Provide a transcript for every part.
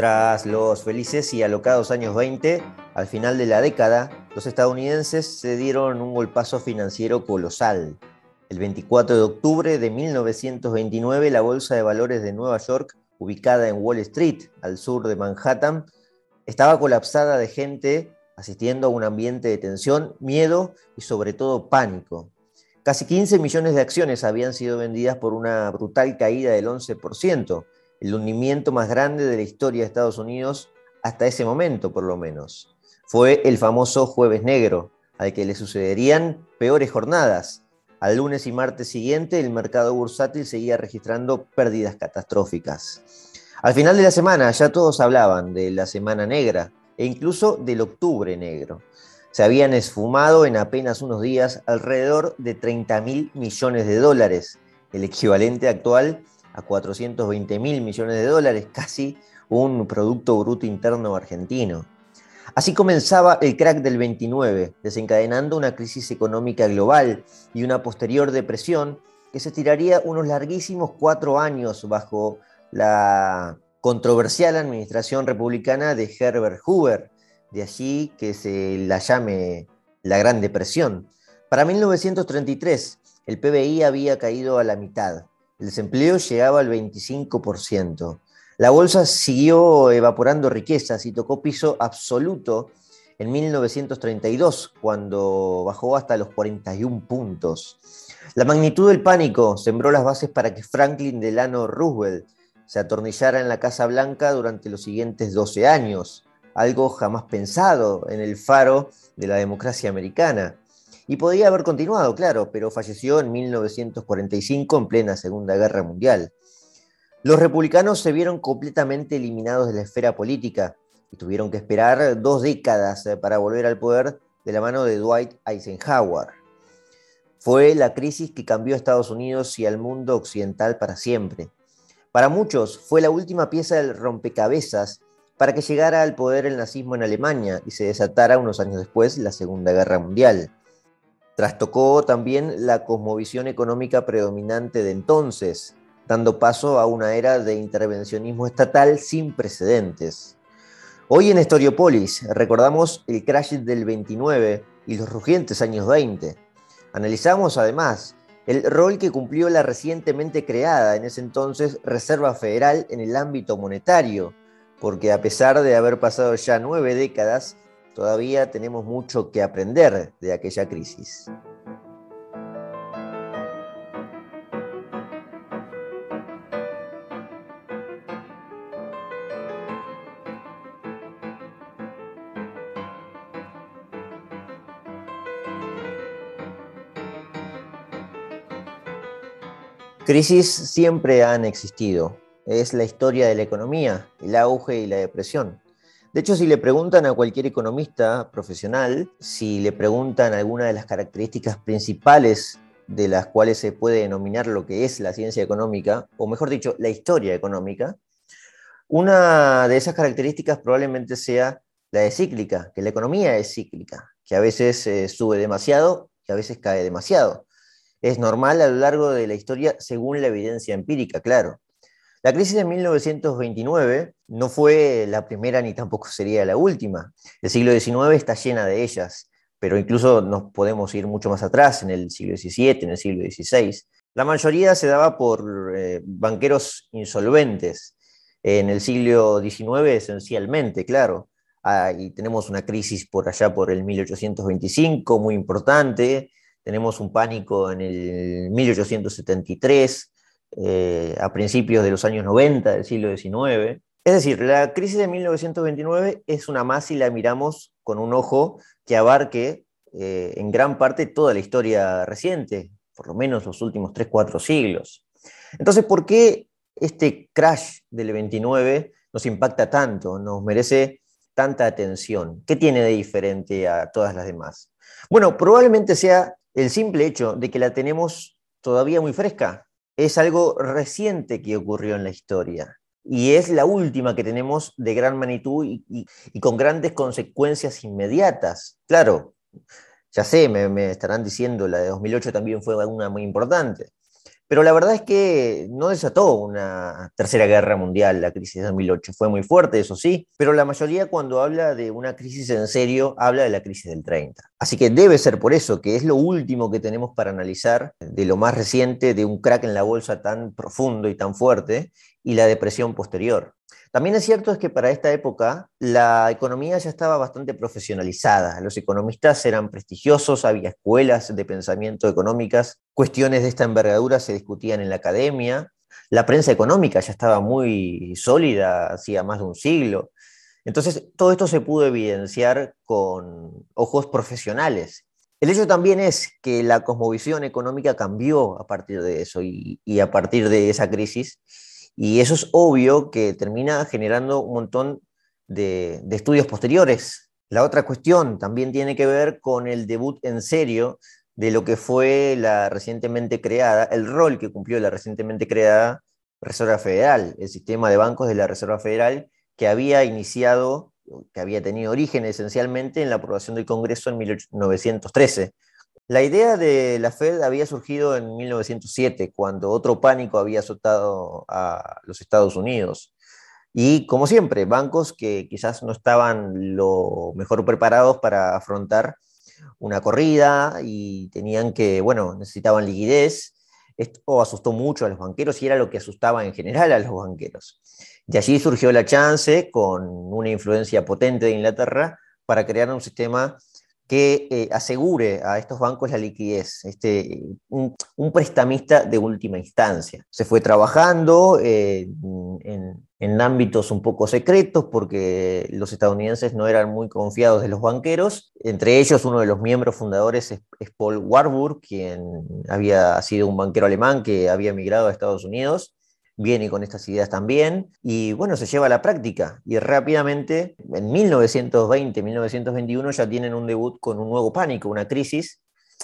Tras los felices y alocados años 20, al final de la década, los estadounidenses se dieron un golpazo financiero colosal. El 24 de octubre de 1929, la Bolsa de Valores de Nueva York, ubicada en Wall Street, al sur de Manhattan, estaba colapsada de gente asistiendo a un ambiente de tensión, miedo y sobre todo pánico. Casi 15 millones de acciones habían sido vendidas por una brutal caída del 11%, el hundimiento más grande de la historia de Estados Unidos hasta ese momento, por lo menos. Fue el famoso Jueves Negro, al que le sucederían peores jornadas. Al lunes y martes siguiente, el mercado bursátil seguía registrando pérdidas catastróficas. Al final de la semana, ya todos hablaban de la Semana Negra e incluso del Octubre Negro. Se habían esfumado en apenas unos días alrededor de 30 mil millones de dólares, el equivalente actual a 420 mil millones de dólares, casi un Producto Bruto Interno argentino. Así comenzaba el crack del 29, desencadenando una crisis económica global y una posterior depresión que se tiraría unos larguísimos cuatro años bajo la controversial administración republicana de Herbert Hoover, de allí que se la llame la Gran Depresión. Para 1933, el PBI había caído a la mitad, el desempleo llegaba al 25%. La bolsa siguió evaporando riquezas y tocó piso absoluto en 1932, cuando bajó hasta los 41 puntos. La magnitud del pánico sembró las bases para que Franklin Delano Roosevelt se atornillara en la Casa Blanca durante los siguientes 12 años, algo jamás pensado en el faro de la democracia americana. Y podía haber continuado, claro, pero falleció en 1945 en plena Segunda Guerra Mundial. Los republicanos se vieron completamente eliminados de la esfera política y tuvieron que esperar dos décadas eh, para volver al poder de la mano de Dwight Eisenhower. Fue la crisis que cambió a Estados Unidos y al mundo occidental para siempre. Para muchos fue la última pieza del rompecabezas para que llegara al poder el nazismo en Alemania y se desatara unos años después la Segunda Guerra Mundial. Trastocó también la cosmovisión económica predominante de entonces, dando paso a una era de intervencionismo estatal sin precedentes. Hoy en Historiopolis recordamos el crash del 29 y los rugientes años 20. Analizamos además el rol que cumplió la recientemente creada en ese entonces Reserva Federal en el ámbito monetario, porque a pesar de haber pasado ya nueve décadas, todavía tenemos mucho que aprender de aquella crisis. Crisis siempre han existido. Es la historia de la economía, el auge y la depresión. De hecho, si le preguntan a cualquier economista profesional, si le preguntan alguna de las características principales de las cuales se puede denominar lo que es la ciencia económica, o mejor dicho, la historia económica, una de esas características probablemente sea la de cíclica, que la economía es cíclica, que a veces eh, sube demasiado y a veces cae demasiado. Es normal a lo largo de la historia según la evidencia empírica, claro. La crisis de 1929 no fue la primera ni tampoco sería la última. El siglo XIX está llena de ellas, pero incluso nos podemos ir mucho más atrás, en el siglo XVII, en el siglo XVI. La mayoría se daba por eh, banqueros insolventes. En el siglo XIX esencialmente, claro. y tenemos una crisis por allá por el 1825, muy importante. Tenemos un pánico en el 1873 eh, a principios de los años 90 del siglo XIX. Es decir, la crisis de 1929 es una más si la miramos con un ojo que abarque eh, en gran parte toda la historia reciente, por lo menos los últimos 3, 4 siglos. Entonces, ¿por qué este crash del 29 nos impacta tanto, nos merece tanta atención? ¿Qué tiene de diferente a todas las demás? Bueno, probablemente sea el simple hecho de que la tenemos todavía muy fresca es algo reciente que ocurrió en la historia y es la última que tenemos de gran magnitud y, con grandes consecuencias inmediatas. Claro, ya sé, me, estarán diciendo, la de 2008 también fue una muy importante, Pero la verdad es que no desató una tercera guerra mundial la crisis de 2008. Fue muy fuerte, eso sí, pero la mayoría cuando habla de una crisis en serio habla de la crisis del 30. Así que debe ser por eso que es lo último que tenemos para analizar de lo más reciente de un crack en la bolsa tan profundo y tan fuerte y la depresión posterior. También es cierto es que para esta época la economía ya estaba bastante profesionalizada. Los economistas eran prestigiosos, había escuelas de pensamiento económicas, cuestiones de esta envergadura se discutían en la academia, la prensa económica ya estaba muy sólida hacía más de un siglo. Entonces, todo esto se pudo evidenciar con ojos profesionales. El hecho también es que la cosmovisión económica cambió a partir de eso y, y a partir de esa crisis y eso es obvio que termina generando un montón de, estudios posteriores. La otra cuestión también tiene que ver con el debut en serio de lo que fue la recientemente creada, el rol que cumplió la recientemente creada Reserva Federal, el sistema de bancos de la Reserva Federal que había iniciado, que había tenido origen esencialmente en la aprobación del Congreso en 1913. La idea de la Fed había surgido en 1907, cuando otro pánico había azotado a los Estados Unidos. Y como siempre, bancos que quizás no estaban lo mejor preparados para afrontar una corrida y tenían que, bueno, necesitaban liquidez. Esto asustó mucho a los banqueros y era lo que asustaba en general a los banqueros. De allí surgió la chance, con una influencia potente de Inglaterra, para crear un sistema que eh, asegure a estos bancos la liquidez, este, un, prestamista de última instancia. Se fue trabajando eh, en, ámbitos un poco secretos porque los estadounidenses no eran muy confiados de los banqueros. Entre ellos, uno de los miembros fundadores es, es Paul Warburg, quien había sido un banquero alemán que había emigrado a Estados Unidos viene con estas ideas también, y bueno, se lleva a la práctica. Y rápidamente, en 1920, 1921, ya tienen un debut con un nuevo pánico, una crisis.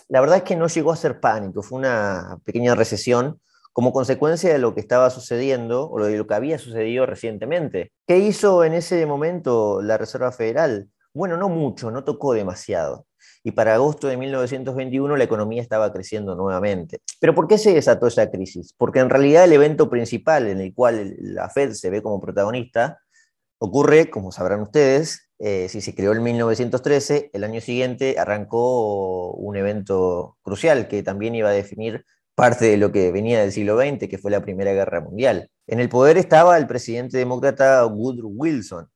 La verdad es que no llegó a ser pánico, fue una pequeña recesión como consecuencia de lo que estaba sucediendo o de lo que había sucedido recientemente. ¿Qué hizo en ese momento la Reserva Federal? Bueno, no mucho, no tocó demasiado y para agosto de 1921 la economía estaba creciendo nuevamente. Pero ¿por qué se desató esa crisis? Porque en realidad el evento principal en el cual la Fed se ve como protagonista ocurre, como sabrán ustedes, eh, si se creó en 1913, el año siguiente arrancó un evento crucial que también iba a definir parte de lo que venía del siglo XX, que fue la Primera Guerra Mundial. En el poder estaba el presidente demócrata Woodrow Wilson,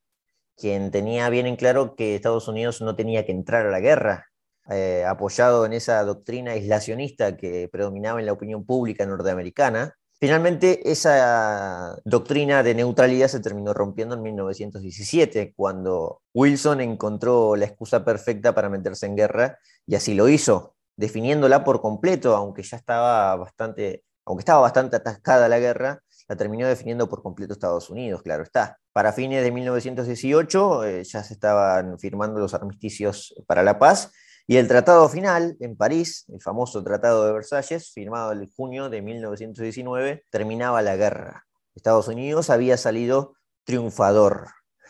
quien tenía bien en claro que Estados Unidos no tenía que entrar a la guerra, eh, apoyado en esa doctrina aislacionista que predominaba en la opinión pública norteamericana. Finalmente, esa doctrina de neutralidad se terminó rompiendo en 1917, cuando Wilson encontró la excusa perfecta para meterse en guerra y así lo hizo, definiéndola por completo, aunque ya estaba bastante, aunque estaba bastante atascada la guerra, la terminó definiendo por completo Estados Unidos, claro está. Para fines de 1918 eh, ya se estaban firmando los armisticios para la paz y el tratado final en París, el famoso Tratado de Versalles, firmado en junio de 1919, terminaba la guerra. Estados Unidos había salido triunfador.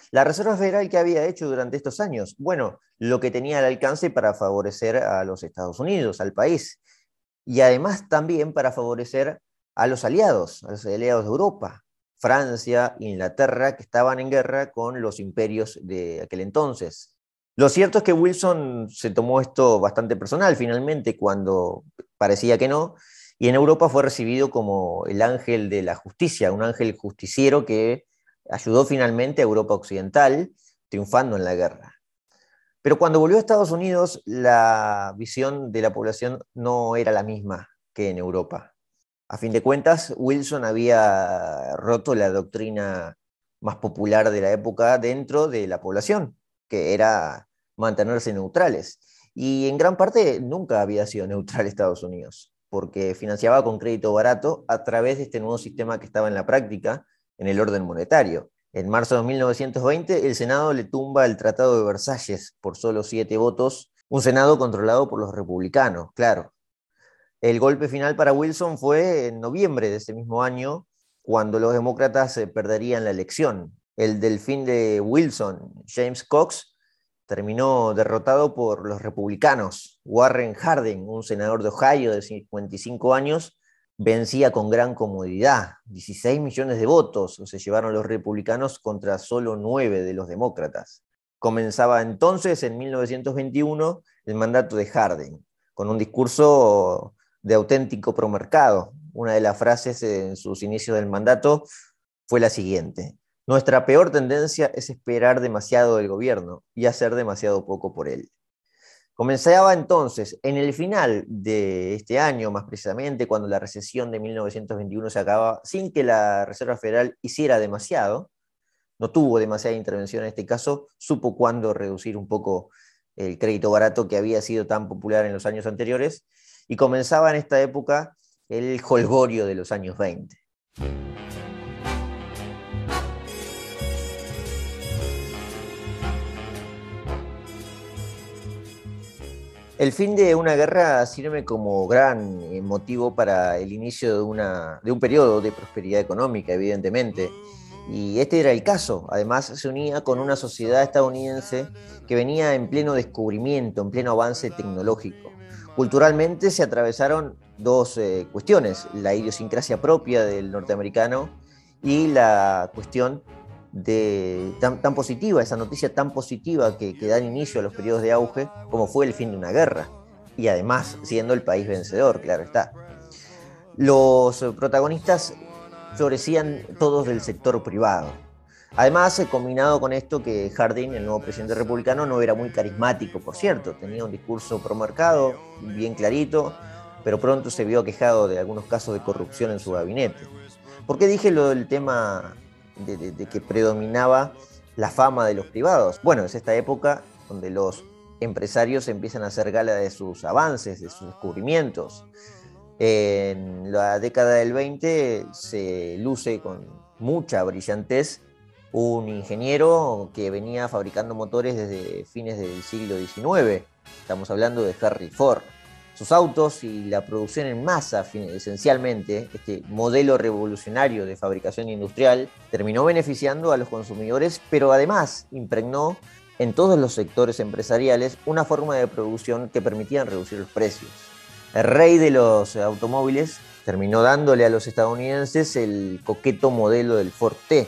¿La Reserva Federal qué había hecho durante estos años? Bueno, lo que tenía al alcance para favorecer a los Estados Unidos, al país, y además también para favorecer a los aliados, a los aliados de Europa, Francia, Inglaterra, que estaban en guerra con los imperios de aquel entonces. Lo cierto es que Wilson se tomó esto bastante personal finalmente cuando parecía que no, y en Europa fue recibido como el ángel de la justicia, un ángel justiciero que ayudó finalmente a Europa Occidental, triunfando en la guerra. Pero cuando volvió a Estados Unidos, la visión de la población no era la misma que en Europa. A fin de cuentas, Wilson había roto la doctrina más popular de la época dentro de la población, que era mantenerse neutrales. Y en gran parte nunca había sido neutral Estados Unidos, porque financiaba con crédito barato a través de este nuevo sistema que estaba en la práctica en el orden monetario. En marzo de 1920, el Senado le tumba el Tratado de Versalles por solo siete votos, un Senado controlado por los republicanos, claro. El golpe final para Wilson fue en noviembre de ese mismo año, cuando los demócratas eh, perderían la elección el delfín de Wilson, James Cox, terminó derrotado por los republicanos. Warren Harding, un senador de Ohio de 55 años, vencía con gran comodidad. 16 millones de votos se llevaron los republicanos contra solo 9 de los demócratas. Comenzaba entonces, en 1921, el mandato de Harding, con un discurso de auténtico promercado. Una de las frases en sus inicios del mandato fue la siguiente. Nuestra peor tendencia es esperar demasiado del gobierno y hacer demasiado poco por él. Comenzaba entonces, en el final de este año, más precisamente, cuando la recesión de 1921 se acababa, sin que la Reserva Federal hiciera demasiado, no tuvo demasiada intervención en este caso, supo cuándo reducir un poco el crédito barato que había sido tan popular en los años anteriores, y comenzaba en esta época el holgorio de los años 20. El fin de una guerra sirve como gran eh, motivo para el inicio de, un periodo de prosperidad económica, evidentemente. Y este era el caso. Además, se unía con una sociedad estadounidense que venía en pleno descubrimiento, en pleno avance tecnológico. Culturalmente se atravesaron dos eh, cuestiones, la idiosincrasia propia del norteamericano y la cuestión de, tan, positiva, esa noticia tan positiva que, que dan inicio a los periodos de auge, como fue el fin de una guerra, y además siendo el país vencedor, claro está. Los protagonistas florecían todos del sector privado. Además, combinado con esto que Harding, el nuevo presidente republicano, no era muy carismático, por cierto, tenía un discurso promarcado, bien clarito, pero pronto se vio aquejado de algunos casos de corrupción en su gabinete. ¿Por qué dije lo del tema de, que predominaba la fama de los privados. Bueno, es esta época donde los empresarios empiezan a hacer gala de sus avances, de sus descubrimientos. En la década del 20 se luce con mucha brillantez un ingeniero que venía fabricando motores desde fines del siglo XIX. Estamos hablando de Harry Ford sus autos y la producción en masa, esencialmente, este modelo revolucionario de fabricación industrial, terminó beneficiando a los consumidores, pero además impregnó en todos los sectores empresariales una forma de producción que permitía reducir los precios. El rey de los automóviles terminó dándole a los estadounidenses el coqueto modelo del Ford T,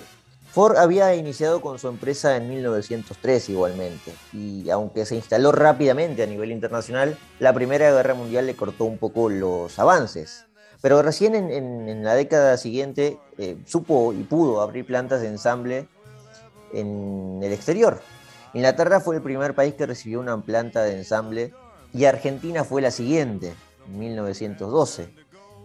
Ford había iniciado con su empresa en 1903 igualmente, y aunque se instaló rápidamente a nivel internacional, la Primera Guerra Mundial le cortó un poco los avances. Pero recién en, la década siguiente eh, supo y pudo abrir plantas de ensamble en el exterior. Inglaterra fue el primer país que recibió una planta de ensamble y Argentina fue la siguiente, en 1912.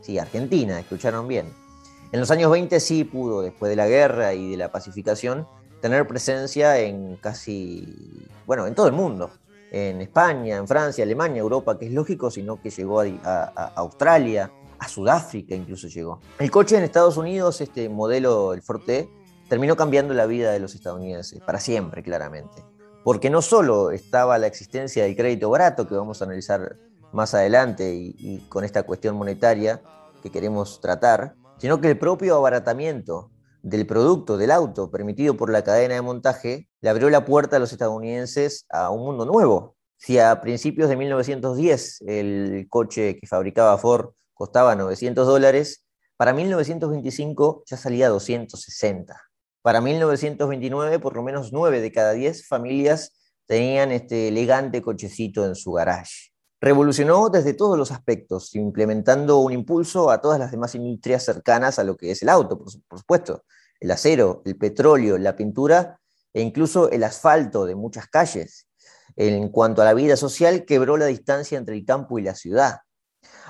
Sí, Argentina, escucharon bien. En los años 20 sí pudo, después de la guerra y de la pacificación, tener presencia en casi, bueno, en todo el mundo. En España, en Francia, Alemania, Europa, que es lógico, sino que llegó a, Australia, a Sudáfrica incluso llegó. El coche en Estados Unidos, este modelo, el Forte, terminó cambiando la vida de los estadounidenses, para siempre, claramente. Porque no solo estaba la existencia del crédito barato, que vamos a analizar más adelante y con esta cuestión monetaria que queremos tratar, sino que el propio abaratamiento del producto del auto permitido por la cadena de montaje le abrió la puerta a los estadounidenses a un mundo nuevo. Si a principios de 1910 el coche que fabricaba Ford costaba 900 dólares, para 1925 ya salía a 260. Para 1929, por lo menos 9 de cada 10 familias tenían este elegante cochecito en su garage. Revolucionó desde todos los aspectos, implementando un impulso a todas las demás industrias cercanas a lo que es el auto, por, supuesto, el acero, el petróleo, la pintura e incluso el asfalto de muchas calles. En cuanto a la vida social, quebró la distancia entre el campo y la ciudad.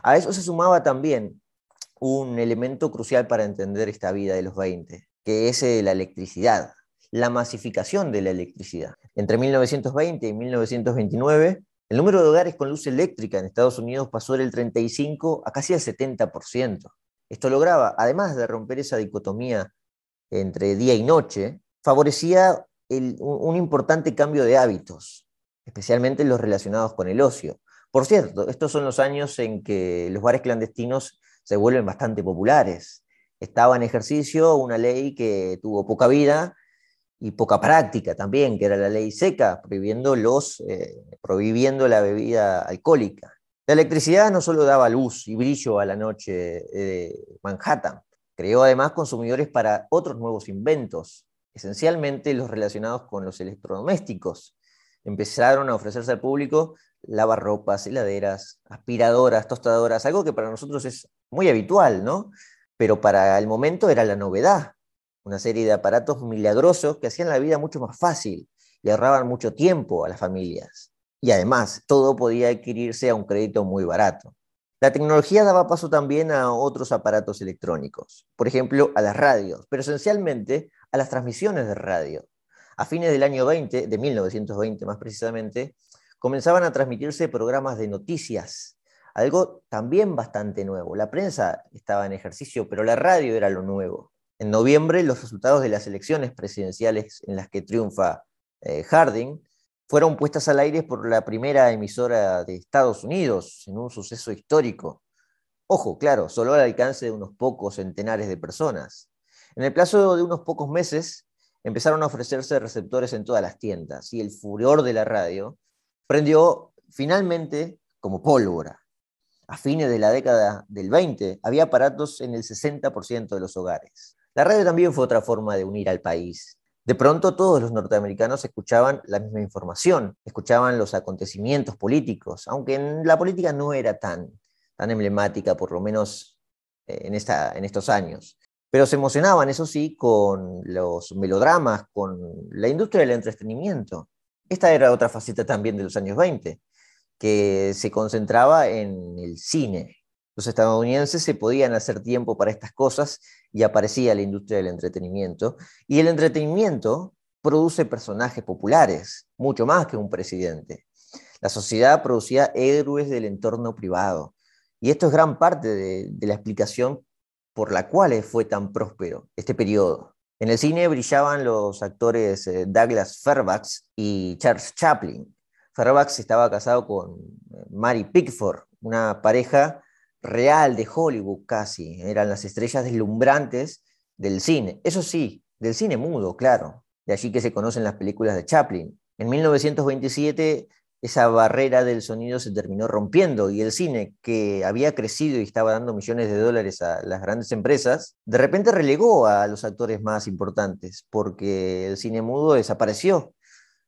A eso se sumaba también un elemento crucial para entender esta vida de los 20, que es eh, la electricidad, la masificación de la electricidad. Entre 1920 y 1929 el número de hogares con luz eléctrica en Estados Unidos pasó del 35 a casi el 70%. Esto lograba, además de romper esa dicotomía entre día y noche, favorecía un, importante cambio de hábitos, especialmente los relacionados con el ocio. Por cierto, estos son los años en que los bares clandestinos se vuelven bastante populares. Estaba en ejercicio una ley que tuvo poca vida y poca práctica también, que era la ley seca, prohibiendo, los, eh, prohibiendo la bebida alcohólica. La electricidad no solo daba luz y brillo a la noche de Manhattan, creó además consumidores para otros nuevos inventos, esencialmente los relacionados con los electrodomésticos. Empezaron a ofrecerse al público lavarropas, heladeras, aspiradoras, tostadoras, algo que para nosotros es muy habitual, ¿no? Pero para el momento era la novedad, una serie de aparatos milagrosos que hacían la vida mucho más fácil y ahorraban mucho tiempo a las familias. Y además, todo podía adquirirse a un crédito muy barato. La tecnología daba paso también a otros aparatos electrónicos, por ejemplo, a las radios, pero esencialmente a las transmisiones de radio. A fines del año 20, de 1920 más precisamente, comenzaban a transmitirse programas de noticias, algo también bastante nuevo. La prensa estaba en ejercicio, pero la radio era lo nuevo. En noviembre, los resultados de las elecciones presidenciales en las que triunfa eh, Harding fueron puestas al aire por la primera emisora de Estados Unidos en un suceso histórico. Ojo, claro, solo al alcance de unos pocos centenares de personas. En el plazo de unos pocos meses empezaron a ofrecerse receptores en todas las tiendas y el furor de la radio prendió finalmente como pólvora. A fines de la década del 20 había aparatos en el 60% de los hogares. La radio también fue otra forma de unir al país. De pronto todos los norteamericanos escuchaban la misma información, escuchaban los acontecimientos políticos, aunque en la política no era tan, tan emblemática, por lo menos eh, en, esta, en estos años. Pero se emocionaban, eso sí, con los melodramas, con la industria del entretenimiento. Esta era otra faceta también de los años 20, que se concentraba en el cine. Los estadounidenses se podían hacer tiempo para estas cosas y aparecía la industria del entretenimiento. Y el entretenimiento produce personajes populares, mucho más que un presidente. La sociedad producía héroes del entorno privado. Y esto es gran parte de, la explicación por la cual fue tan próspero este periodo. En el cine brillaban los actores eh, Douglas Fairbanks y Charles Chaplin. Fairbanks estaba casado con eh, Mary Pickford, una pareja real de Hollywood casi. Eran las estrellas deslumbrantes del cine. Eso sí, del cine mudo, claro. De allí que se conocen las películas de Chaplin. En 1927 esa barrera del sonido se terminó rompiendo y el cine, que había crecido y estaba dando millones de dólares a las grandes empresas, de repente relegó a los actores más importantes porque el cine mudo desapareció.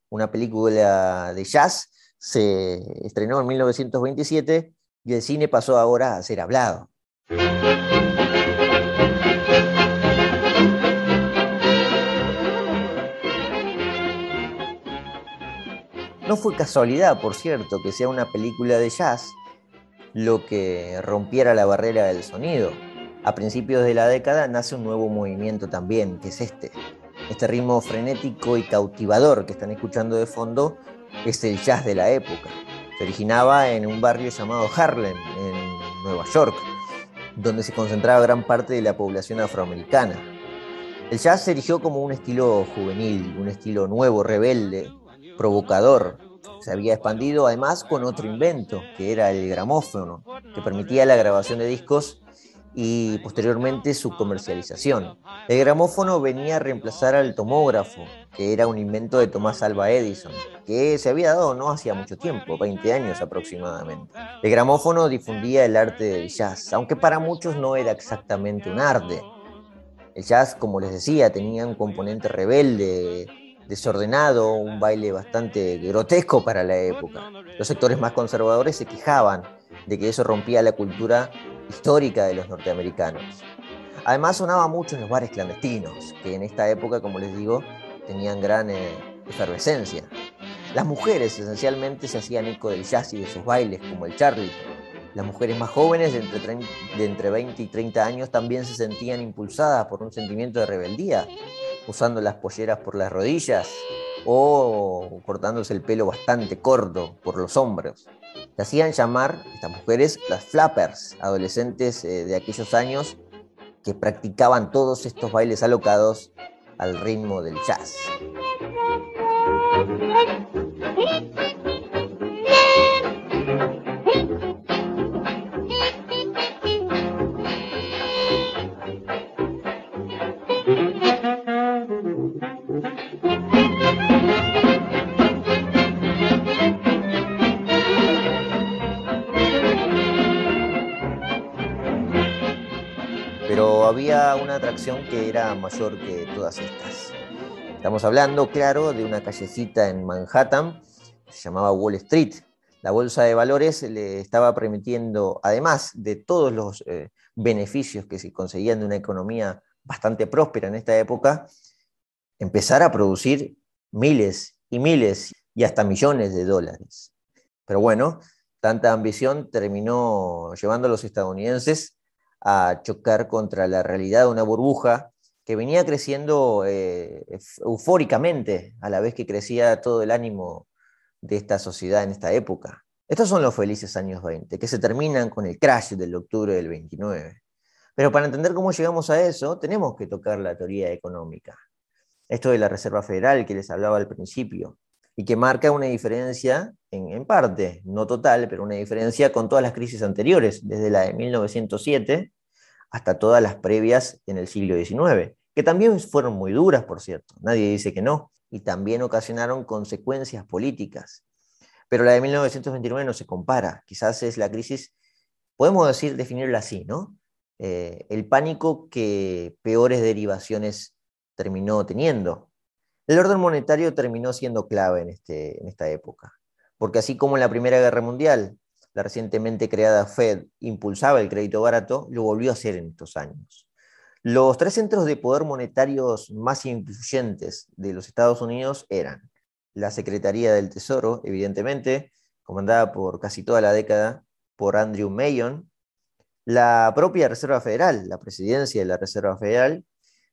Una película de jazz se estrenó en 1927 y el cine pasó ahora a ser hablado. No fue casualidad, por cierto, que sea una película de jazz lo que rompiera la barrera del sonido. A principios de la década nace un nuevo movimiento también, que es este. Este ritmo frenético y cautivador que están escuchando de fondo es el jazz de la época. Se originaba en un barrio llamado Harlem, en Nueva York, donde se concentraba gran parte de la población afroamericana. El jazz se erigió como un estilo juvenil, un estilo nuevo, rebelde, provocador. Se había expandido además con otro invento, que era el gramófono, que permitía la grabación de discos y posteriormente su comercialización. El gramófono venía a reemplazar al tomógrafo, que era un invento de Tomás Alba Edison, que se había dado no hacía mucho tiempo, 20 años aproximadamente. El gramófono difundía el arte del jazz, aunque para muchos no era exactamente un arte. El jazz, como les decía, tenía un componente rebelde, desordenado, un baile bastante grotesco para la época. Los sectores más conservadores se quejaban de que eso rompía la cultura histórica de los norteamericanos. Además sonaba mucho en los bares clandestinos, que en esta época, como les digo, tenían gran eh, efervescencia. Las mujeres esencialmente se hacían eco del jazz y de sus bailes, como el charlie. Las mujeres más jóvenes, de entre, de entre 20 y 30 años, también se sentían impulsadas por un sentimiento de rebeldía, usando las polleras por las rodillas o cortándose el pelo bastante corto por los hombros. Se hacían llamar estas mujeres las flappers, adolescentes eh, de aquellos años que practicaban todos estos bailes alocados al ritmo del jazz. Una atracción que era mayor que todas estas. Estamos hablando, claro, de una callecita en Manhattan, se llamaba Wall Street. La bolsa de valores le estaba permitiendo, además de todos los eh, beneficios que se conseguían de una economía bastante próspera en esta época, empezar a producir miles y miles y hasta millones de dólares. Pero bueno, tanta ambición terminó llevando a los estadounidenses a chocar contra la realidad de una burbuja que venía creciendo eh, eufóricamente a la vez que crecía todo el ánimo de esta sociedad en esta época. Estos son los felices años 20, que se terminan con el crash del octubre del 29. Pero para entender cómo llegamos a eso, tenemos que tocar la teoría económica. Esto de la Reserva Federal que les hablaba al principio, y que marca una diferencia, en, parte, no total, pero una diferencia con todas las crisis anteriores, desde la de 1907 hasta todas las previas en el siglo XIX, que también fueron muy duras, por cierto, nadie dice que no, y también ocasionaron consecuencias políticas. Pero la de 1929 no se compara, quizás es la crisis, podemos decir, definirla así, ¿no? Eh, el pánico que peores derivaciones terminó teniendo. El orden monetario terminó siendo clave en, este, en esta época, porque así como en la Primera Guerra Mundial, la recientemente creada Fed impulsaba el crédito barato, lo volvió a hacer en estos años. Los tres centros de poder monetarios más influyentes de los Estados Unidos eran la Secretaría del Tesoro, evidentemente, comandada por casi toda la década por Andrew Mayon, la propia Reserva Federal, la presidencia de la Reserva Federal,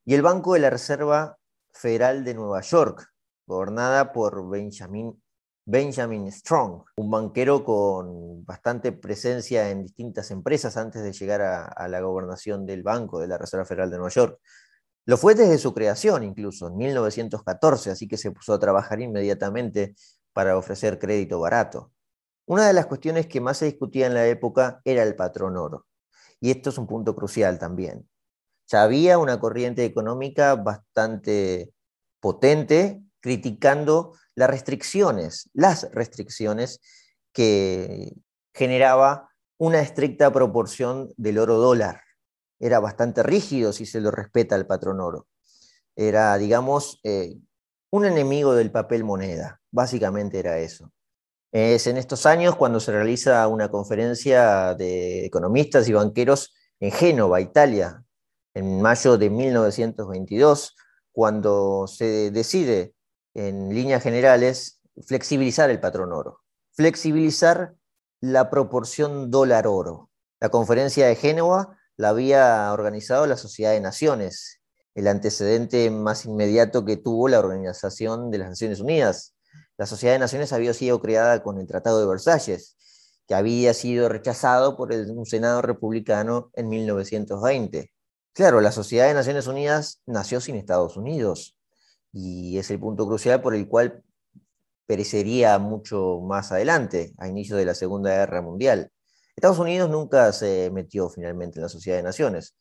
y el Banco de la Reserva Federal de Nueva York, gobernada por Benjamin, Benjamin Strong, un banquero con bastante presencia en distintas empresas antes de llegar a, la gobernación del Banco de la Reserva Federal de Nueva York. Lo fue desde su creación incluso, en 1914, así que se puso a trabajar inmediatamente para ofrecer crédito barato. Una de las cuestiones que más se discutía en la época era el patrón oro. Y esto es un punto crucial también ya había una corriente económica bastante potente criticando las restricciones, las restricciones que generaba una estricta proporción del oro dólar. Era bastante rígido si se lo respeta al patrón oro. Era, digamos, eh, un enemigo del papel moneda. Básicamente era eso. Es en estos años cuando se realiza una conferencia de economistas y banqueros en Génova, Italia, en mayo de 1922, cuando se decide, en líneas generales, flexibilizar el patrón oro, flexibilizar la proporción dólar-oro. La conferencia de Génova la había organizado la Sociedad de Naciones, el antecedente más inmediato que tuvo la Organización de las Naciones Unidas. La Sociedad de Naciones había sido creada con el Tratado de Versalles, que había sido rechazado por el, un Senado republicano en 1920. Claro, la Sociedad de Naciones Unidas nació sin Estados Unidos y es el punto crucial por el cual perecería mucho más adelante, a inicio de la Segunda Guerra Mundial. Estados Unidos nunca se metió finalmente en la Sociedad de Naciones,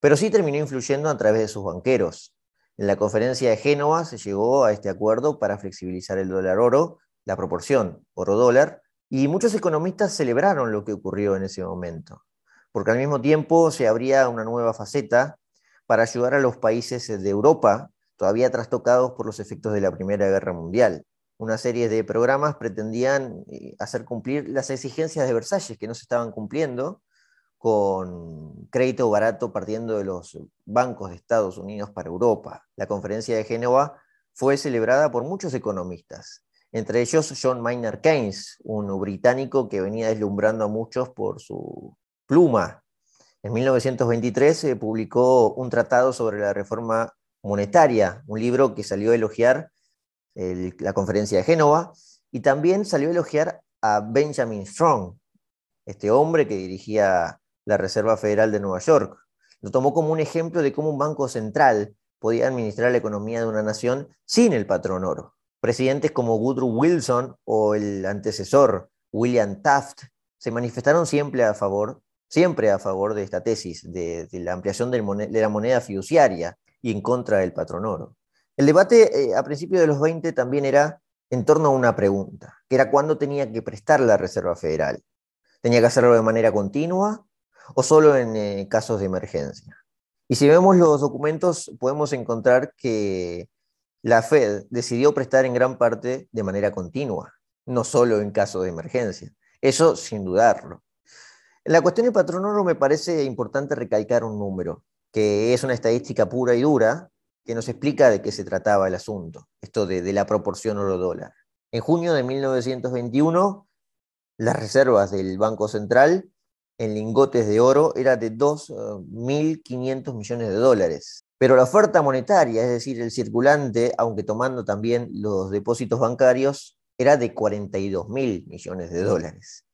pero sí terminó influyendo a través de sus banqueros. En la conferencia de Génova se llegó a este acuerdo para flexibilizar el dólar oro, la proporción oro-dólar, y muchos economistas celebraron lo que ocurrió en ese momento porque al mismo tiempo se abría una nueva faceta para ayudar a los países de Europa, todavía trastocados por los efectos de la Primera Guerra Mundial. Una serie de programas pretendían eh, hacer cumplir las exigencias de Versalles que no se estaban cumpliendo, con crédito barato partiendo de los bancos de Estados Unidos para Europa. La conferencia de Génova fue celebrada por muchos economistas, entre ellos John Maynard Keynes, un británico que venía deslumbrando a muchos por su pluma. En 1923 se publicó un tratado sobre la reforma monetaria, un libro que salió a elogiar la conferencia de Génova y también salió a elogiar a Benjamin Strong, este hombre que dirigía la Reserva Federal de Nueva York. Lo tomó como un ejemplo de cómo un banco central podía administrar la economía de una nación sin el patrón oro. Presidentes como Woodrow Wilson o el antecesor William Taft se manifestaron siempre a favor siempre a favor de esta tesis, de, la ampliación de la moneda fiduciaria y en contra del patrón oro. El debate eh, a principios de los 20 también era en torno a una pregunta, que era cuándo tenía que prestar la Reserva Federal. ¿Tenía que hacerlo de manera continua o solo en eh, casos de emergencia? Y si vemos los documentos, podemos encontrar que la Fed decidió prestar en gran parte de manera continua, no solo en caso de emergencia. Eso sin dudarlo. En la cuestión del patrón oro me parece importante recalcar un número, que es una estadística pura y dura, que nos explica de qué se trataba el asunto, esto de, la proporción oro-dólar. En junio de 1921, las reservas del Banco Central en lingotes de oro era de 2.500 eh, millones de dólares. Pero la oferta monetaria, es decir, el circulante, aunque tomando también los depósitos bancarios, era de 42.000 millones de dólares.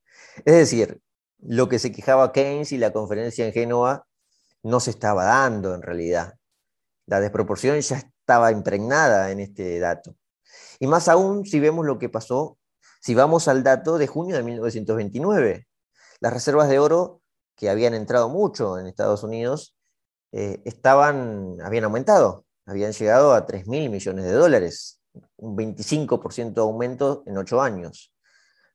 Es decir, lo que se quejaba Keynes y la conferencia en Génova no se estaba dando en realidad. La desproporción ya estaba impregnada en este dato. Y más aún si vemos lo que pasó, si vamos al dato de junio de 1929. Las reservas de oro, que habían entrado mucho en Estados Unidos, eh, estaban, habían aumentado, habían llegado a 3 mil millones de dólares, un 25% de aumento en ocho años.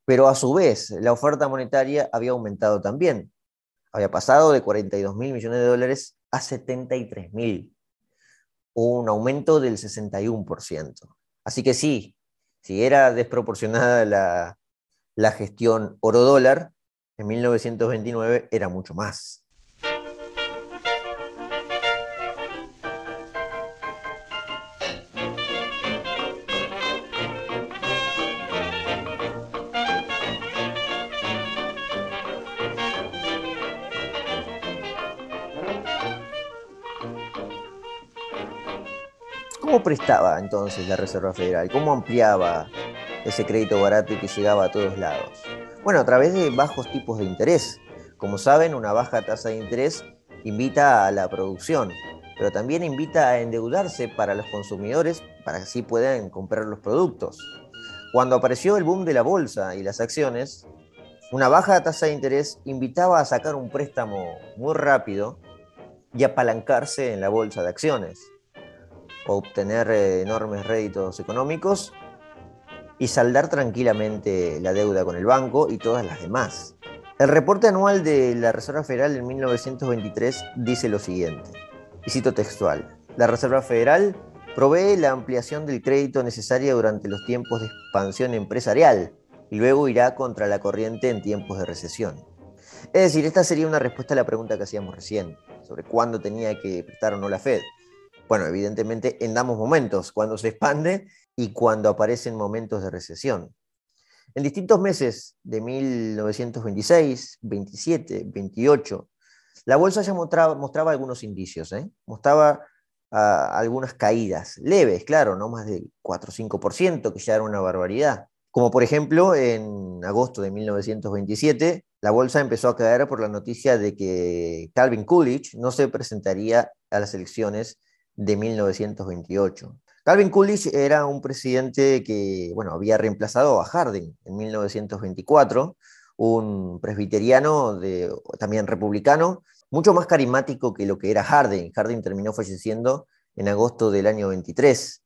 Pero a su vez, la oferta monetaria había aumentado también. Había pasado de 42 mil millones de dólares a 73 mil, un aumento del 61%. Así que sí, si era desproporcionada la, la gestión oro-dólar, en 1929 era mucho más. ¿Cómo prestaba entonces la Reserva Federal? ¿Cómo ampliaba ese crédito barato y que llegaba a todos lados? Bueno, a través de bajos tipos de interés. Como saben, una baja tasa de interés invita a la producción, pero también invita a endeudarse para los consumidores para que así puedan comprar los productos. Cuando apareció el boom de la bolsa y las acciones, una baja tasa de interés invitaba a sacar un préstamo muy rápido y apalancarse en la bolsa de acciones obtener eh, enormes réditos económicos y saldar tranquilamente la deuda con el banco y todas las demás. El reporte anual de la Reserva Federal en 1923 dice lo siguiente, y cito textual, la Reserva Federal provee la ampliación del crédito necesaria durante los tiempos de expansión empresarial y luego irá contra la corriente en tiempos de recesión. Es decir, esta sería una respuesta a la pregunta que hacíamos recién, sobre cuándo tenía que prestar o no la Fed. Bueno, evidentemente en ambos momentos, cuando se expande y cuando aparecen momentos de recesión. En distintos meses de 1926, 27, 28, la bolsa ya mostraba, mostraba algunos indicios, ¿eh? mostraba ah, algunas caídas, leves, claro, no más del 4 o 5%, que ya era una barbaridad. Como por ejemplo, en agosto de 1927, la bolsa empezó a caer por la noticia de que Calvin Coolidge no se presentaría a las elecciones de 1928. Calvin Coolidge era un presidente que, bueno, había reemplazado a Harding en 1924, un presbiteriano también republicano, mucho más carismático que lo que era Harding. Harding terminó falleciendo en agosto del año 23.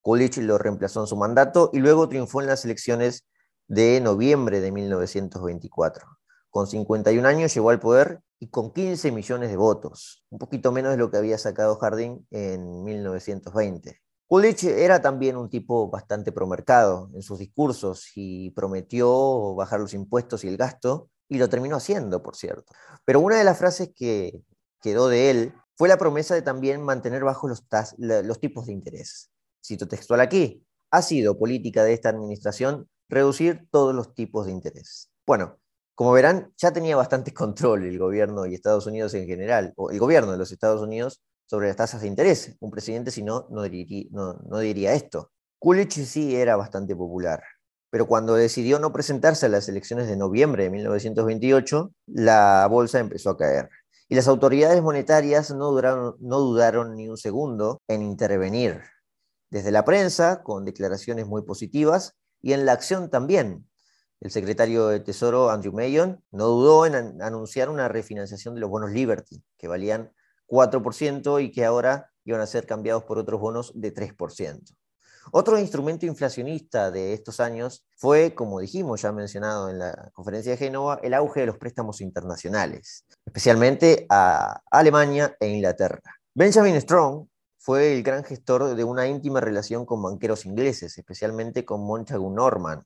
Coolidge lo reemplazó en su mandato y luego triunfó en las elecciones de noviembre de 1924. Con 51 años llegó al poder y con 15 millones de votos, un poquito menos de lo que había sacado Jardín en 1920. Coolidge era también un tipo bastante promercado en sus discursos y prometió bajar los impuestos y el gasto, y lo terminó haciendo, por cierto. Pero una de las frases que quedó de él fue la promesa de también mantener bajos los, los tipos de interés. Cito textual aquí, ha sido política de esta administración reducir todos los tipos de interés. Bueno, como verán, ya tenía bastante control el gobierno y Estados Unidos en general, o el gobierno de los Estados Unidos sobre las tasas de interés. Un presidente, si no, no diría, esto. Coolidge sí era bastante popular, pero cuando decidió no presentarse a las elecciones de noviembre de 1928, la bolsa empezó a caer. Y las autoridades monetarias no dudaron ni un segundo en intervenir. Desde la prensa, con declaraciones muy positivas, y en la acción también, el secretario de Tesoro, Andrew Mayon, no dudó en anunciar una refinanciación de los bonos Liberty, que valían 4% y que ahora iban a ser cambiados por otros bonos de 3%. Otro instrumento inflacionista de estos años fue, como dijimos ya mencionado en la conferencia de Génova, el auge de los préstamos internacionales, especialmente a Alemania e Inglaterra. Benjamin Strong fue el gran gestor de una íntima relación con banqueros ingleses, especialmente con Montagu Norman,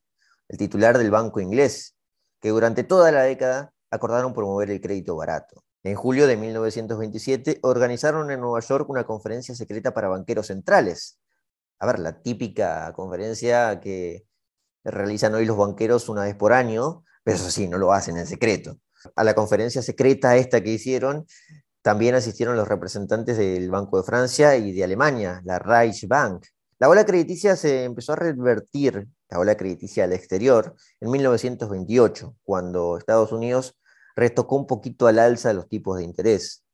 el titular del Banco Inglés, que durante toda la década acordaron promover el crédito barato. En julio de 1927 organizaron en Nueva York una conferencia secreta para banqueros centrales. A ver, la típica conferencia que realizan hoy los banqueros una vez por año, pero eso sí, no lo hacen en secreto. A la conferencia secreta esta que hicieron, también asistieron los representantes del Banco de Francia y de Alemania, la Reichsbank. La ola crediticia se empezó a revertir, la ola crediticia al exterior, en 1928, cuando Estados Unidos retocó un poquito al alza los tipos de interés.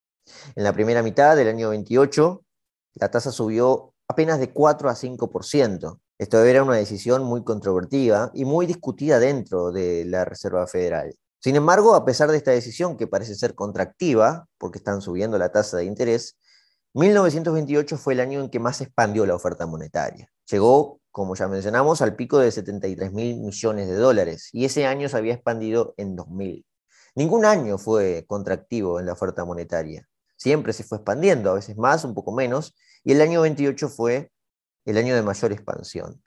En la primera mitad del año 28, la tasa subió apenas de 4 a 5%. Esto era una decisión muy controvertida y muy discutida dentro de la Reserva Federal. Sin embargo, a pesar de esta decisión que parece ser contractiva, porque están subiendo la tasa de interés, 1928 fue el año en que más expandió la oferta monetaria. Llegó, como ya mencionamos, al pico de 73 mil millones de dólares y ese año se había expandido en 2000. Ningún año fue contractivo en la oferta monetaria. Siempre se fue expandiendo, a veces más, un poco menos, y el año 28 fue el año de mayor expansión.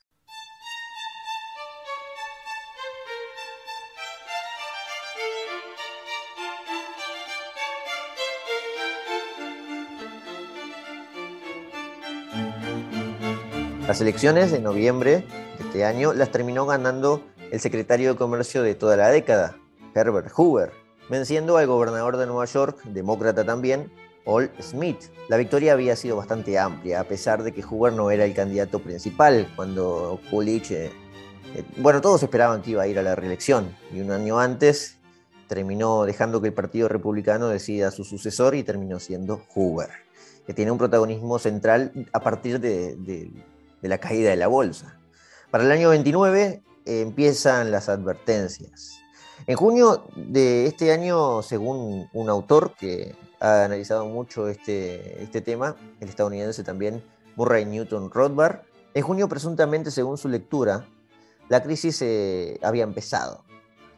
Las elecciones de noviembre de este año las terminó ganando el secretario de Comercio de toda la década, Herbert Hoover, venciendo al gobernador de Nueva York, demócrata también, Ol Smith. La victoria había sido bastante amplia, a pesar de que Hoover no era el candidato principal cuando Coolidge... Eh, eh, bueno, todos esperaban que iba a ir a la reelección y un año antes terminó dejando que el Partido Republicano decida su sucesor y terminó siendo Hoover, que tiene un protagonismo central a partir de, de la caída de la bolsa. Para el año 29 eh, empiezan las advertencias. En junio de este año, según un autor que ha analizado mucho este, este tema, el estadounidense también, Murray Newton Rothbard, en junio presuntamente, según su lectura, la crisis eh, había empezado.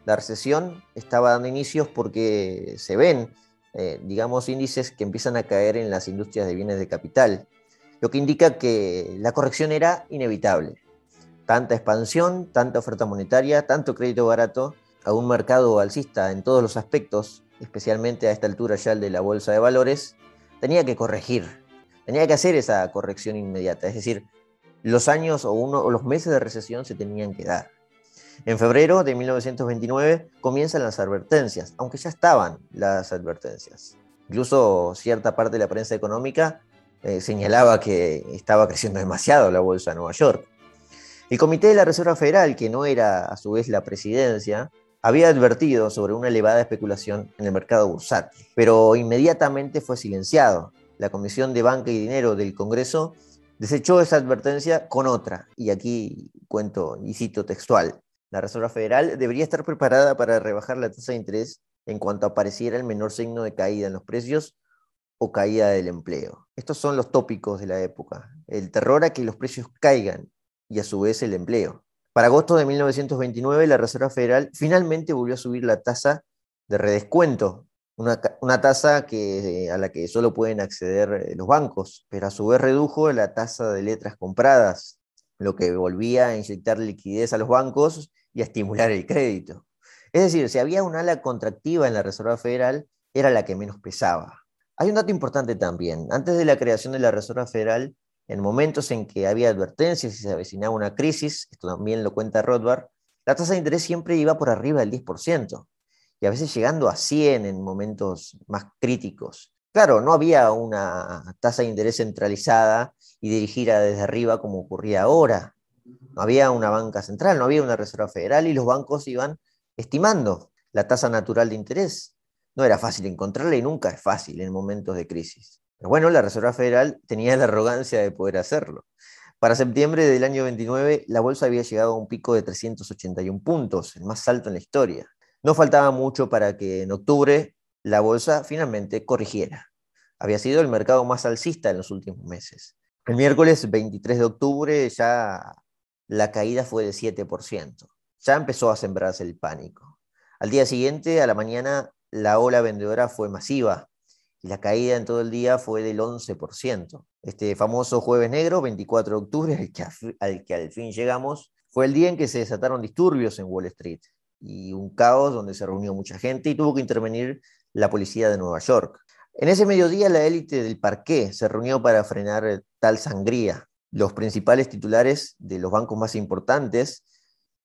La recesión estaba dando inicios porque se ven, eh, digamos, índices que empiezan a caer en las industrias de bienes de capital lo que indica que la corrección era inevitable. Tanta expansión, tanta oferta monetaria, tanto crédito barato, a un mercado alcista en todos los aspectos, especialmente a esta altura ya el de la bolsa de valores, tenía que corregir, tenía que hacer esa corrección inmediata, es decir, los años o, uno, o los meses de recesión se tenían que dar. En febrero de 1929 comienzan las advertencias, aunque ya estaban las advertencias. Incluso cierta parte de la prensa económica eh, señalaba que estaba creciendo demasiado la bolsa de Nueva York. El Comité de la Reserva Federal, que no era a su vez la presidencia, había advertido sobre una elevada especulación en el mercado bursátil, pero inmediatamente fue silenciado. La Comisión de Banca y Dinero del Congreso desechó esa advertencia con otra, y aquí cuento y cito textual. La Reserva Federal debería estar preparada para rebajar la tasa de interés en cuanto apareciera el menor signo de caída en los precios o caída del empleo. Estos son los tópicos de la época. El terror a que los precios caigan y a su vez el empleo. Para agosto de 1929, la Reserva Federal finalmente volvió a subir la tasa de redescuento, una, tasa a la que solo pueden acceder eh, los bancos, pero a su vez redujo la tasa de letras compradas, lo que volvía a inyectar liquidez a los bancos y a estimular el crédito. Es decir, si había un ala contractiva en la Reserva Federal, era la que menos pesaba. Hay un dato importante también. Antes de la creación de la Reserva Federal, en momentos en que había advertencias y se avecinaba una crisis, esto también lo cuenta Rothbard, la tasa de interés siempre iba por arriba del 10%, y a veces llegando a 100 en momentos más críticos. Claro, no había una tasa de interés centralizada y dirigida desde arriba como ocurría ahora. No había una banca central, no había una reserva federal y los bancos iban estimando la tasa natural de interés no era fácil encontrarla y nunca es fácil en momentos de crisis. Pero bueno, la Reserva Federal tenía la arrogancia de poder hacerlo. Para septiembre del año 29, la bolsa había llegado a un pico de 381 puntos, el más alto en la historia. No faltaba mucho para que en octubre la bolsa finalmente corrigiera. Había sido el mercado más alcista en los últimos meses. El miércoles 23 de octubre ya la caída fue de 7%. Ya empezó a sembrarse el pánico. Al día siguiente, a la mañana, la ola vendedora fue masiva y la caída en todo el día fue del 11%. Este famoso jueves negro, 24 de octubre, al que, al fin llegamos, fue el día en que se desataron disturbios en Wall Street y un caos donde se reunió mucha gente y tuvo que intervenir la policía de Nueva York. En ese mediodía la élite del parqué se reunió para frenar tal sangría. Los principales titulares de los bancos más importantes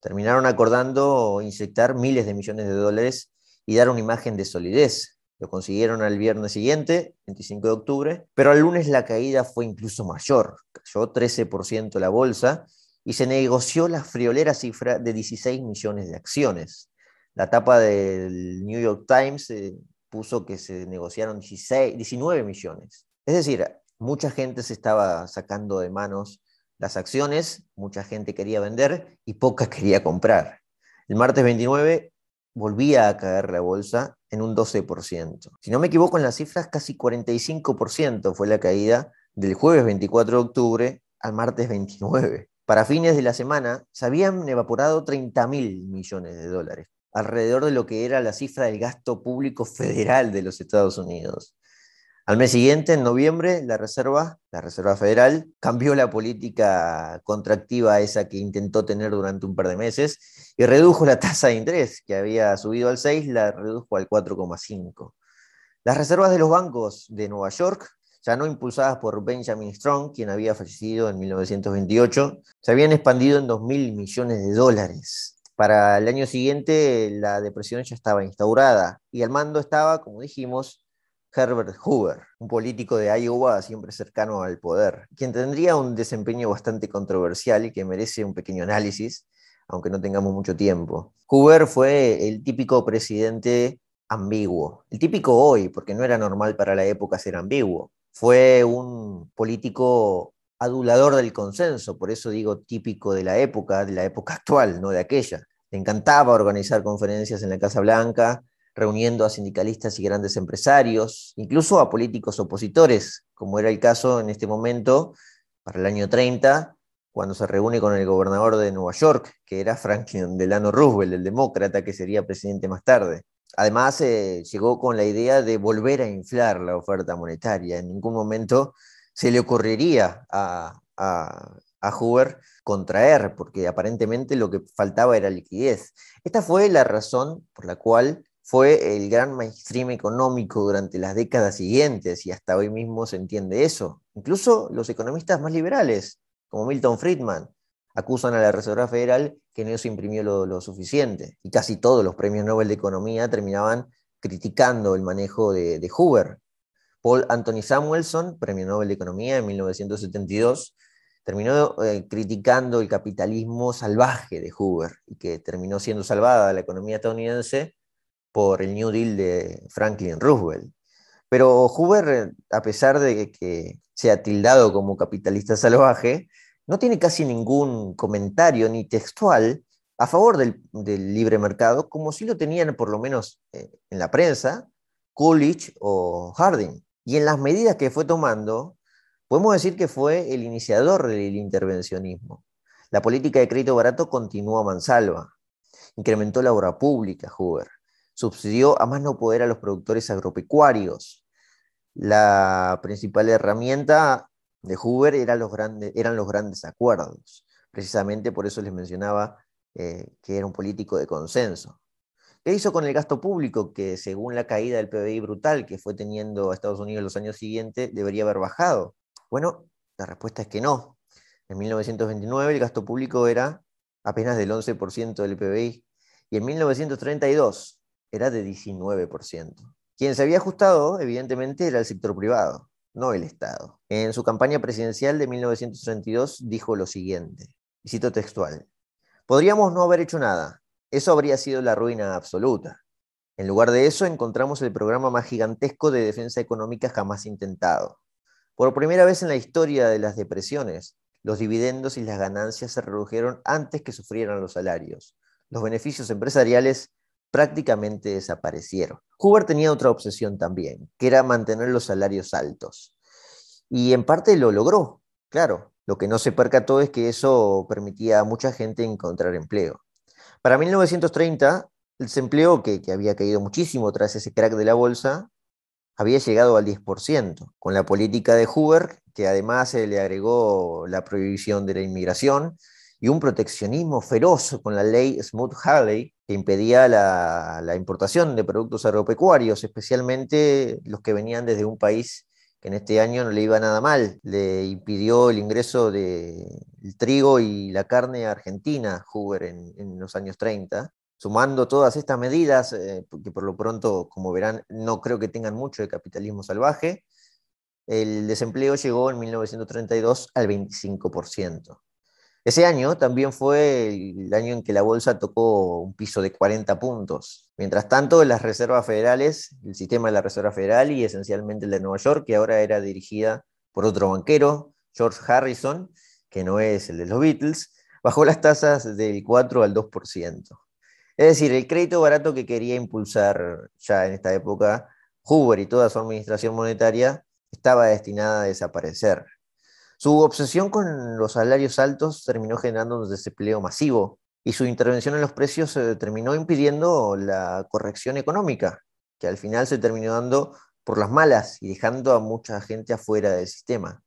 terminaron acordando inyectar miles de millones de dólares y dar una imagen de solidez lo consiguieron al viernes siguiente, 25 de octubre, pero al lunes la caída fue incluso mayor. Cayó 13% la bolsa y se negoció la friolera cifra de 16 millones de acciones. La tapa del New York Times eh, puso que se negociaron 16, 19 millones. Es decir, mucha gente se estaba sacando de manos las acciones, mucha gente quería vender y poca quería comprar. El martes 29 volvía a caer la bolsa en un 12%. Si no me equivoco en las cifras, casi 45% fue la caída del jueves 24 de octubre al martes 29. Para fines de la semana se habían evaporado 30 mil millones de dólares, alrededor de lo que era la cifra del gasto público federal de los Estados Unidos. Al mes siguiente, en noviembre, la Reserva, la Reserva Federal, cambió la política contractiva esa que intentó tener durante un par de meses y redujo la tasa de interés, que había subido al 6, la redujo al 4,5. Las reservas de los bancos de Nueva York, ya no impulsadas por Benjamin Strong, quien había fallecido en 1928, se habían expandido en 2.000 millones de dólares. Para el año siguiente, la depresión ya estaba instaurada y al mando estaba, como dijimos, Herbert Hoover, un político de Iowa siempre cercano al poder, quien tendría un desempeño bastante controversial y que merece un pequeño análisis, aunque no tengamos mucho tiempo. Hoover fue el típico presidente ambiguo, el típico hoy, porque no era normal para la época ser ambiguo. Fue un político adulador del consenso, por eso digo típico de la época, de la época actual, no de aquella. Le encantaba organizar conferencias en la Casa Blanca, reuniendo a sindicalistas y grandes empresarios, incluso a políticos opositores, como era el caso en este momento para el año 30, cuando se reúne con el gobernador de Nueva York, que era Franklin Delano Roosevelt, el demócrata que sería presidente más tarde. Además, eh, llegó con la idea de volver a inflar la oferta monetaria. En ningún momento se le ocurriría a, a Hoover contraer, porque aparentemente lo que faltaba era liquidez. Esta fue la razón por la cual fue el gran mainstream económico durante las décadas siguientes y hasta hoy mismo se entiende eso. Incluso los economistas más liberales, como Milton Friedman, acusan a la Reserva Federal que no se imprimió lo, suficiente. Y casi todos los premios Nobel de Economía terminaban criticando el manejo de, Hoover. Paul Anthony Samuelson, Premio Nobel de Economía en 1972, terminó eh, criticando el capitalismo salvaje de Hoover y que terminó siendo salvada la economía estadounidense por el New Deal de Franklin Roosevelt. Pero Hoover, a pesar de que sea tildado como capitalista salvaje, no tiene casi ningún comentario ni textual a favor del, libre mercado, como si lo tenían por lo menos eh, en la prensa Coolidge o Harding. Y en las medidas que fue tomando, podemos decir que fue el iniciador del intervencionismo. La política de crédito barato continuó a mansalva. Incrementó la obra pública, Hoover subsidió a más no poder a los productores agropecuarios. La principal herramienta de Hoover eran los grandes acuerdos. Precisamente por eso les mencionaba eh, que era un político de consenso. ¿Qué hizo con el gasto público? Que según la caída del PBI brutal que fue teniendo a Estados Unidos los años siguientes, debería haber bajado. Bueno, la respuesta es que no. En 1929 el gasto público era apenas del 11% del PBI y en 1932 era de 19%. Quien se había ajustado, evidentemente, era el sector privado, no el Estado. En su campaña presidencial de 1932 dijo lo siguiente, y cito textual, podríamos no haber hecho nada, eso habría sido la ruina absoluta. En lugar de eso, encontramos el programa más gigantesco de defensa económica jamás intentado. Por primera vez en la historia de las depresiones, los dividendos y las ganancias se redujeron antes que sufrieran los salarios. Los beneficios empresariales prácticamente desaparecieron. Hoover tenía otra obsesión también, que era mantener los salarios altos. Y en parte lo logró, claro. Lo que no se percató es que eso permitía a mucha gente encontrar empleo. Para 1930, el desempleo, que, que había caído muchísimo tras ese crack de la bolsa, había llegado al 10%, con la política de Hoover, que además se le agregó la prohibición de la inmigración y un proteccionismo feroz con la ley Smoot-Hawley, que impedía la, importación de productos agropecuarios, especialmente los que venían desde un país que en este año no le iba nada mal. Le impidió el ingreso del trigo y la carne a Argentina, en, en los años 30 sumando todas estas medidas, eh, que por lo pronto, como verán, no creo que tengan mucho de capitalismo salvaje, el desempleo llegó en 1932 al 25%. Ese año también fue el año en que la bolsa tocó un piso de 40 puntos. Mientras tanto, las reservas federales, el sistema de la Reserva Federal y esencialmente el de Nueva York, que ahora era dirigida por otro banquero, George Harrison, que no es el de los Beatles, bajó las tasas del 4 al 2%. Es decir, el crédito barato que quería impulsar ya en esta época Hoover y toda su administración monetaria estaba destinada a desaparecer. Su obsesión con los salarios altos terminó generando un desempleo masivo y su intervención en los precios se terminó impidiendo la corrección económica, que al final se terminó dando por las malas y dejando a mucha gente afuera del sistema.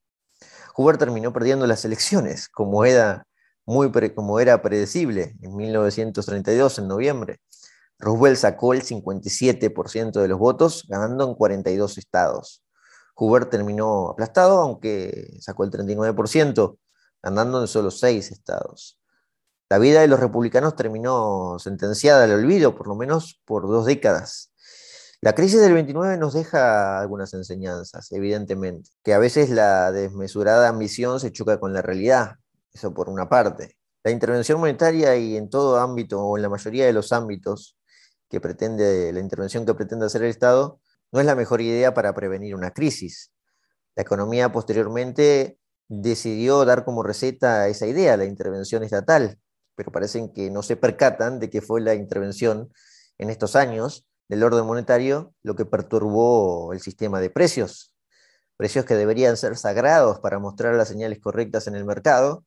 Hoover terminó perdiendo las elecciones, como era muy como era predecible en 1932, en noviembre. Roosevelt sacó el 57% de los votos, ganando en 42 estados. Hoover terminó aplastado, aunque sacó el 39%, ganando en solo 6 estados. La vida de los republicanos terminó sentenciada al olvido, por lo menos por dos décadas. La crisis del 29 nos deja algunas enseñanzas, evidentemente, que a veces la desmesurada ambición se choca con la realidad, eso por una parte. La intervención monetaria y en todo ámbito, o en la mayoría de los ámbitos que pretende, la intervención que pretende hacer el Estado, no es la mejor idea para prevenir una crisis. La economía posteriormente decidió dar como receta esa idea, la intervención estatal, pero parecen que no se percatan de que fue la intervención en estos años del orden monetario lo que perturbó el sistema de precios. Precios que deberían ser sagrados para mostrar las señales correctas en el mercado,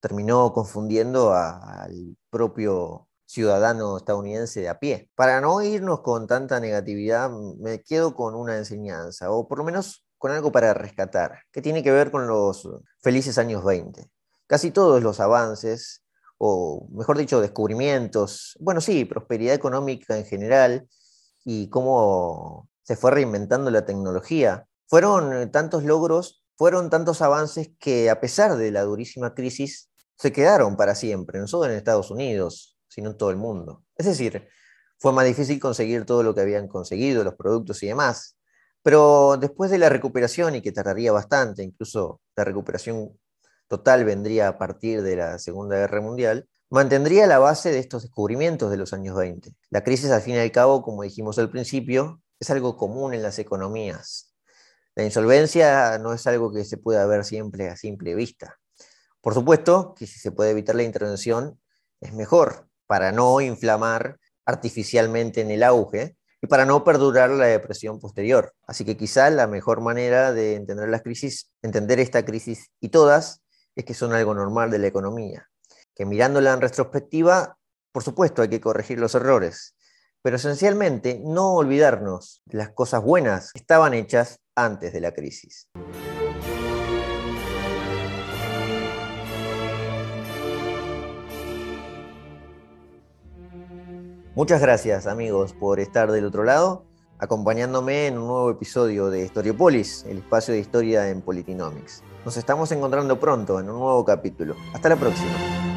terminó confundiendo al propio ciudadano estadounidense de a pie. Para no irnos con tanta negatividad, me quedo con una enseñanza, o por lo menos con algo para rescatar, que tiene que ver con los felices años 20. Casi todos los avances, o mejor dicho, descubrimientos, bueno, sí, prosperidad económica en general, y cómo se fue reinventando la tecnología, fueron tantos logros, fueron tantos avances que a pesar de la durísima crisis, se quedaron para siempre, no solo en Estados Unidos, sino en todo el mundo. Es decir, fue más difícil conseguir todo lo que habían conseguido, los productos y demás. Pero después de la recuperación, y que tardaría bastante, incluso la recuperación total vendría a partir de la Segunda Guerra Mundial, mantendría la base de estos descubrimientos de los años 20. La crisis, al fin y al cabo, como dijimos al principio, es algo común en las economías. La insolvencia no es algo que se pueda ver siempre a simple vista. Por supuesto que si se puede evitar la intervención, es mejor para no inflamar artificialmente en el auge y para no perdurar la depresión posterior. Así que quizá la mejor manera de entender las crisis, entender esta crisis y todas, es que son algo normal de la economía. Que mirándola en retrospectiva, por supuesto hay que corregir los errores, pero esencialmente no olvidarnos de las cosas buenas que estaban hechas antes de la crisis. Muchas gracias amigos por estar del otro lado, acompañándome en un nuevo episodio de Historiopolis, el espacio de historia en Politinomics. Nos estamos encontrando pronto en un nuevo capítulo. Hasta la próxima.